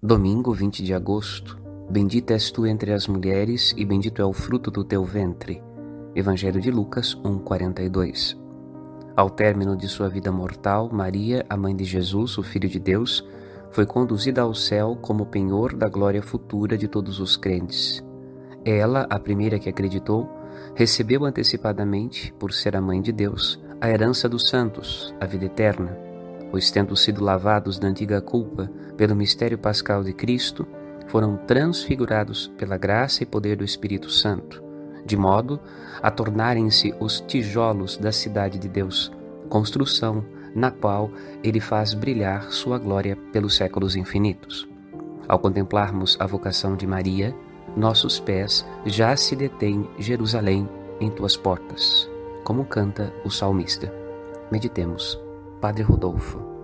Domingo 20 de agosto. Bendita és tu entre as mulheres, e bendito é o fruto do teu ventre. Evangelho de Lucas 1,42. Ao término de sua vida mortal, Maria, a mãe de Jesus, o Filho de Deus, foi conduzida ao céu como penhor da glória futura de todos os crentes. Ela, a primeira que acreditou, recebeu antecipadamente, por ser a mãe de Deus, a herança dos santos, a vida eterna pois tendo sido lavados da antiga culpa pelo mistério pascal de Cristo, foram transfigurados pela graça e poder do Espírito Santo, de modo a tornarem-se os tijolos da cidade de Deus, construção na qual ele faz brilhar sua glória pelos séculos infinitos. Ao contemplarmos a vocação de Maria, nossos pés já se detêm Jerusalém em tuas portas, como canta o salmista. Meditemos Padre Rodolfo.